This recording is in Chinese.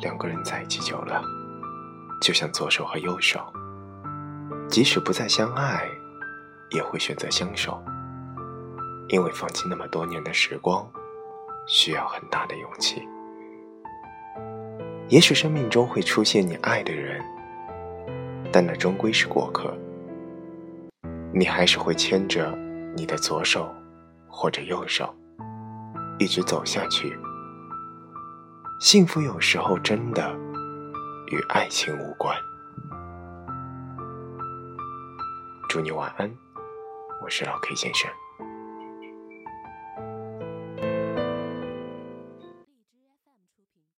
两个人在一起久了，就像左手和右手，即使不再相爱，也会选择相守，因为放弃那么多年的时光，需要很大的勇气。也许生命中会出现你爱的人，但那终归是过客。你还是会牵着你的左手或者右手，一直走下去。幸福有时候真的与爱情无关。祝你晚安，我是老 K 先生。